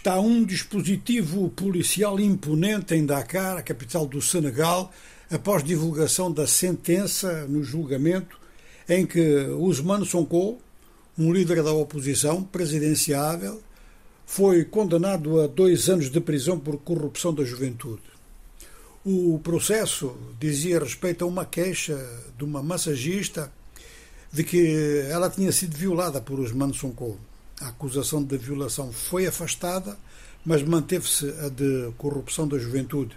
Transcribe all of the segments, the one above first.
Está um dispositivo policial imponente em Dakar, a capital do Senegal, após divulgação da sentença no julgamento em que Ousmane Sonko, um líder da oposição presidenciável, foi condenado a dois anos de prisão por corrupção da juventude. O processo dizia respeito a uma queixa de uma massagista de que ela tinha sido violada por Ousmane Sonko. A acusação de violação foi afastada, mas manteve-se a de corrupção da juventude.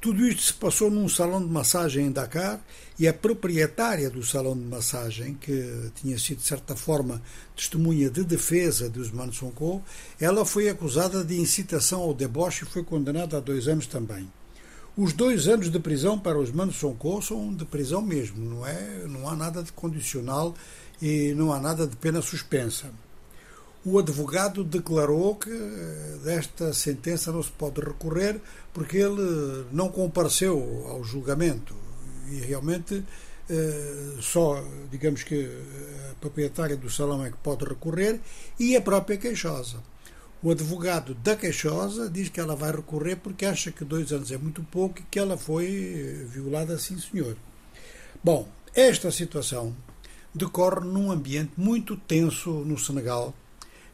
Tudo isto se passou num salão de massagem em Dakar e a proprietária do salão de massagem, que tinha sido de certa forma testemunha de defesa de Usman Sonko, ela foi acusada de incitação ao deboche e foi condenada a dois anos também. Os dois anos de prisão para Usman Sonko são de prisão mesmo, não é? Não há nada de condicional e não há nada de pena suspensa. O advogado declarou que eh, desta sentença não se pode recorrer porque ele não compareceu ao julgamento e realmente eh, só, digamos que a proprietária do salão é que pode recorrer e a própria queixosa. O advogado da queixosa diz que ela vai recorrer porque acha que dois anos é muito pouco e que ela foi eh, violada, sim senhor. Bom, esta situação decorre num ambiente muito tenso no Senegal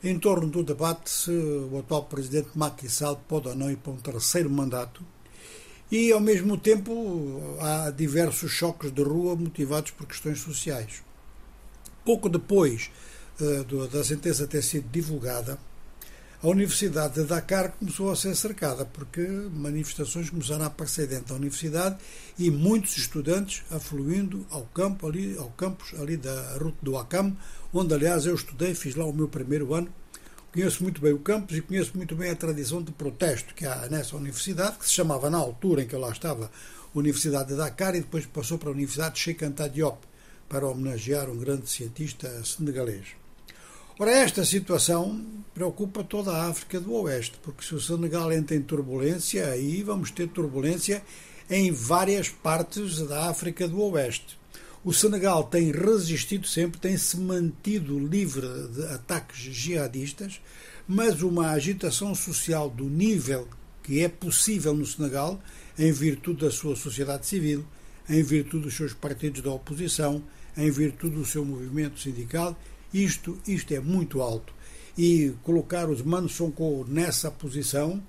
em torno do debate se o atual presidente Macky Sall pode ou não ir para um terceiro mandato e, ao mesmo tempo, há diversos choques de rua motivados por questões sociais. Pouco depois uh, da sentença ter sido divulgada, a Universidade de Dakar começou a ser cercada, porque manifestações começaram a aparecer dentro da universidade e muitos estudantes afluindo ao campo ali, ao campus ali da Ruta do Acam, onde aliás eu estudei, fiz lá o meu primeiro ano. Conheço muito bem o campus e conheço muito bem a tradição de protesto que há nessa universidade, que se chamava na altura em que eu lá estava Universidade de Dakar e depois passou para a Universidade de Sheikh Anta Diop para homenagear um grande cientista senegalês. Ora, esta situação preocupa toda a África do Oeste, porque se o Senegal entra em turbulência, aí vamos ter turbulência em várias partes da África do Oeste. O Senegal tem resistido sempre, tem se mantido livre de ataques jihadistas, mas uma agitação social do nível que é possível no Senegal, em virtude da sua sociedade civil, em virtude dos seus partidos da oposição, em virtude do seu movimento sindical isto, isto é muito alto. E colocar os Manos Sonko nessa posição,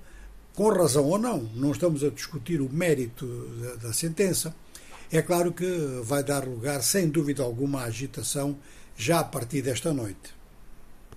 com razão ou não, não estamos a discutir o mérito da, da sentença, é claro que vai dar lugar, sem dúvida alguma, à agitação já a partir desta noite.